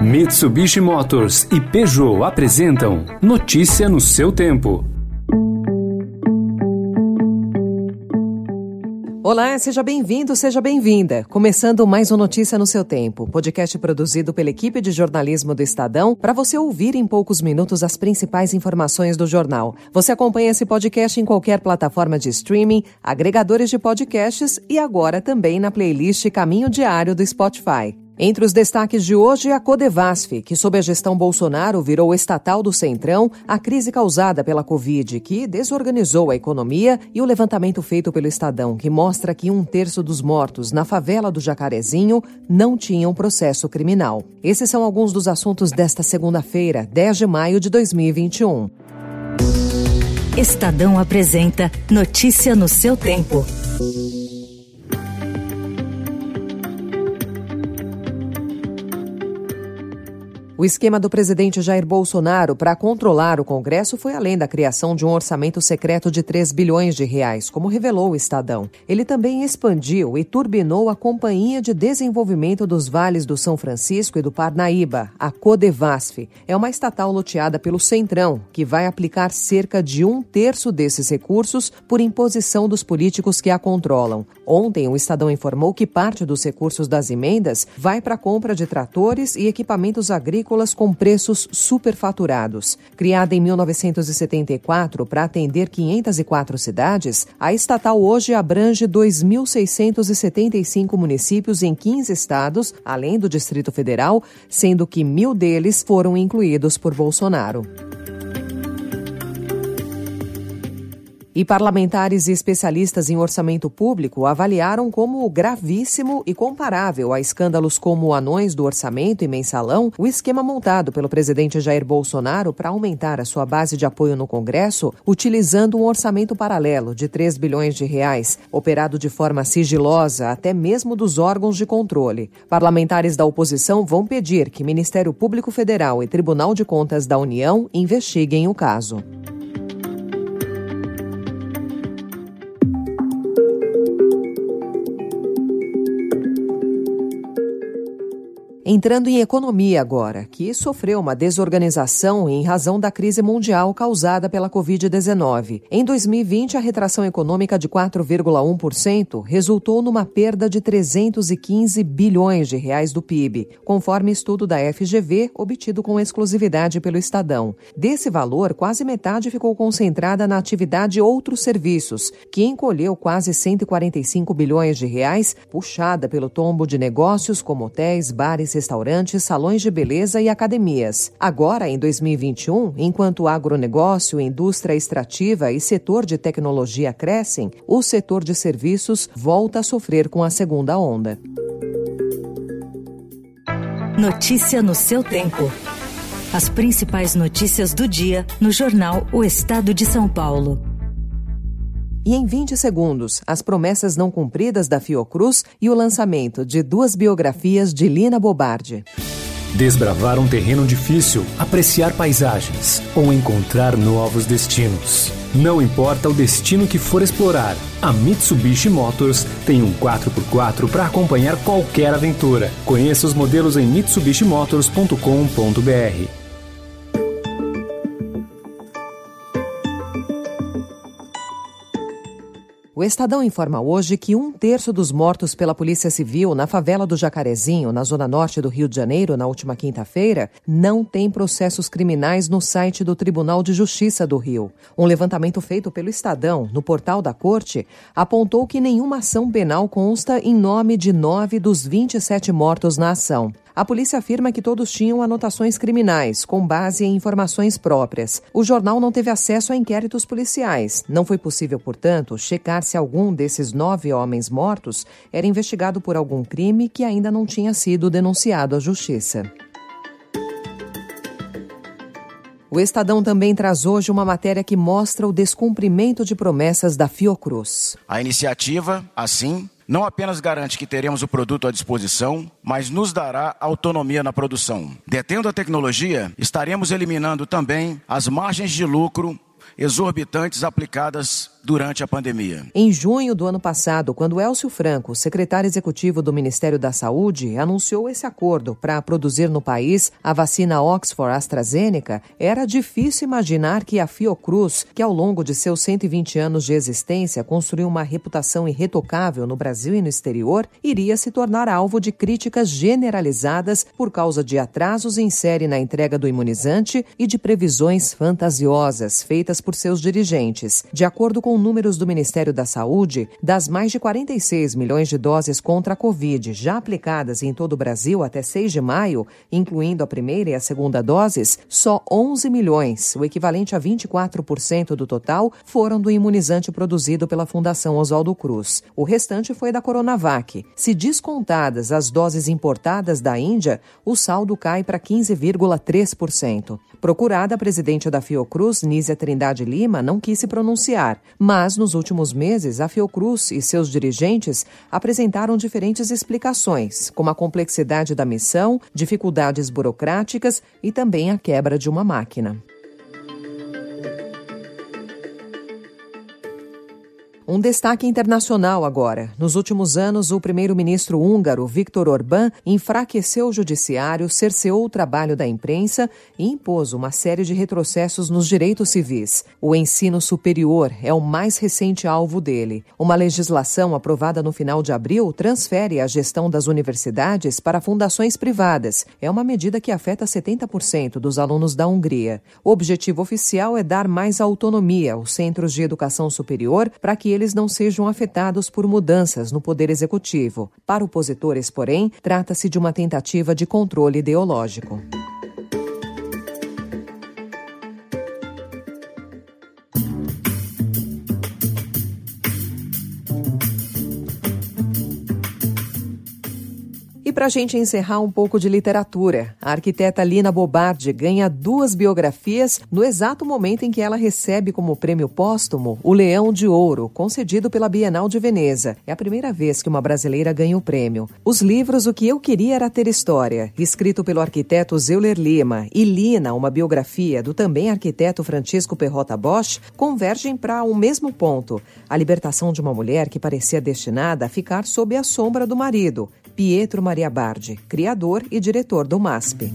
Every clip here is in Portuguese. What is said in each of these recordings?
Mitsubishi Motors e Peugeot apresentam Notícia no seu tempo. Olá, seja bem-vindo, seja bem-vinda. Começando mais um Notícia no seu tempo, podcast produzido pela equipe de jornalismo do Estadão para você ouvir em poucos minutos as principais informações do jornal. Você acompanha esse podcast em qualquer plataforma de streaming, agregadores de podcasts e agora também na playlist Caminho Diário do Spotify. Entre os destaques de hoje, a Codevasf, que sob a gestão Bolsonaro virou estatal do Centrão, a crise causada pela Covid, que desorganizou a economia, e o levantamento feito pelo Estadão, que mostra que um terço dos mortos na favela do Jacarezinho não tinham processo criminal. Esses são alguns dos assuntos desta segunda-feira, 10 de maio de 2021. Estadão apresenta Notícia no seu tempo. O esquema do presidente Jair Bolsonaro para controlar o Congresso foi além da criação de um orçamento secreto de 3 bilhões de reais, como revelou o Estadão. Ele também expandiu e turbinou a Companhia de Desenvolvimento dos Vales do São Francisco e do Parnaíba, a Codevasf. É uma estatal loteada pelo Centrão, que vai aplicar cerca de um terço desses recursos por imposição dos políticos que a controlam. Ontem, o Estadão informou que parte dos recursos das emendas vai para a compra de tratores e equipamentos agrícolas agrícolas com preços superfaturados. Criada em 1974 para atender 504 cidades, a estatal hoje abrange 2.675 municípios em 15 estados, além do Distrito Federal, sendo que mil deles foram incluídos por Bolsonaro. E parlamentares e especialistas em orçamento público avaliaram como gravíssimo e comparável a escândalos como anões do orçamento e mensalão o esquema montado pelo presidente Jair Bolsonaro para aumentar a sua base de apoio no Congresso, utilizando um orçamento paralelo de 3 bilhões de reais, operado de forma sigilosa até mesmo dos órgãos de controle. Parlamentares da oposição vão pedir que Ministério Público Federal e Tribunal de Contas da União investiguem o caso. Entrando em economia agora, que sofreu uma desorganização em razão da crise mundial causada pela Covid-19. Em 2020, a retração econômica de 4,1% resultou numa perda de 315 bilhões de reais do PIB, conforme estudo da FGV obtido com exclusividade pelo Estadão. Desse valor, quase metade ficou concentrada na atividade outros serviços, que encolheu quase 145 bilhões de reais, puxada pelo tombo de negócios como hotéis, bares, restaurantes, salões de beleza e academias. Agora, em 2021, enquanto o agronegócio, indústria extrativa e setor de tecnologia crescem, o setor de serviços volta a sofrer com a segunda onda. Notícia no seu tempo. As principais notícias do dia no jornal O Estado de São Paulo. E em 20 segundos, as promessas não cumpridas da Fiocruz e o lançamento de duas biografias de Lina Bobardi. Desbravar um terreno difícil, apreciar paisagens ou encontrar novos destinos. Não importa o destino que for explorar, a Mitsubishi Motors tem um 4x4 para acompanhar qualquer aventura. Conheça os modelos em mitsubishimotors.com.br. O Estadão informa hoje que um terço dos mortos pela Polícia Civil na favela do Jacarezinho, na zona norte do Rio de Janeiro, na última quinta-feira, não tem processos criminais no site do Tribunal de Justiça do Rio. Um levantamento feito pelo Estadão, no portal da Corte, apontou que nenhuma ação penal consta em nome de nove dos 27 mortos na ação. A polícia afirma que todos tinham anotações criminais, com base em informações próprias. O jornal não teve acesso a inquéritos policiais. Não foi possível, portanto, checar se algum desses nove homens mortos era investigado por algum crime que ainda não tinha sido denunciado à justiça. O Estadão também traz hoje uma matéria que mostra o descumprimento de promessas da Fiocruz. A iniciativa, assim, não apenas garante que teremos o produto à disposição, mas nos dará autonomia na produção. Detendo a tecnologia, estaremos eliminando também as margens de lucro exorbitantes aplicadas durante a pandemia. Em junho do ano passado, quando Elcio Franco, secretário executivo do Ministério da Saúde, anunciou esse acordo para produzir no país a vacina Oxford AstraZeneca, era difícil imaginar que a Fiocruz, que ao longo de seus 120 anos de existência construiu uma reputação irretocável no Brasil e no exterior, iria se tornar alvo de críticas generalizadas por causa de atrasos em série na entrega do imunizante e de previsões fantasiosas feitas por seus dirigentes. De acordo com números do Ministério da Saúde, das mais de 46 milhões de doses contra a Covid já aplicadas em todo o Brasil até 6 de maio, incluindo a primeira e a segunda doses, só 11 milhões, o equivalente a 24% do total, foram do imunizante produzido pela Fundação Oswaldo Cruz. O restante foi da Coronavac. Se descontadas as doses importadas da Índia, o saldo cai para 15,3%. Procurada, a presidente da Fiocruz, Nízia Trindade Lima, não quis se pronunciar, mas nos últimos meses a Fiocruz e seus dirigentes apresentaram diferentes explicações, como a complexidade da missão, dificuldades burocráticas e também a quebra de uma máquina. Um destaque internacional agora. Nos últimos anos, o primeiro-ministro húngaro Viktor Orbán enfraqueceu o judiciário, cerceou o trabalho da imprensa e impôs uma série de retrocessos nos direitos civis. O ensino superior é o mais recente alvo dele. Uma legislação aprovada no final de abril transfere a gestão das universidades para fundações privadas. É uma medida que afeta 70% dos alunos da Hungria. O objetivo oficial é dar mais autonomia aos centros de educação superior para que eles não sejam afetados por mudanças no poder executivo. Para opositores, porém, trata-se de uma tentativa de controle ideológico. Para a gente encerrar um pouco de literatura, a arquiteta Lina Bobardi ganha duas biografias no exato momento em que ela recebe como prêmio póstumo o Leão de Ouro, concedido pela Bienal de Veneza. É a primeira vez que uma brasileira ganha o prêmio. Os livros O que eu queria era ter história, escrito pelo arquiteto Zeuler Lima, e Lina, uma biografia do também arquiteto Francisco Perrota Bosch, convergem para o um mesmo ponto: a libertação de uma mulher que parecia destinada a ficar sob a sombra do marido. Pietro Maria Bardi, criador e diretor do MASP.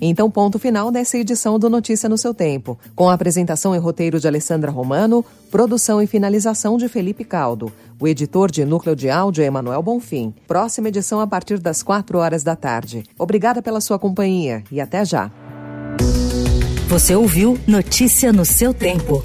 Então, ponto final dessa edição do Notícia no seu tempo, com a apresentação e roteiro de Alessandra Romano, produção e finalização de Felipe Caldo. O editor de núcleo de áudio é Emanuel Bonfim. Próxima edição a partir das 4 horas da tarde. Obrigada pela sua companhia e até já. Você ouviu Notícia no seu tempo.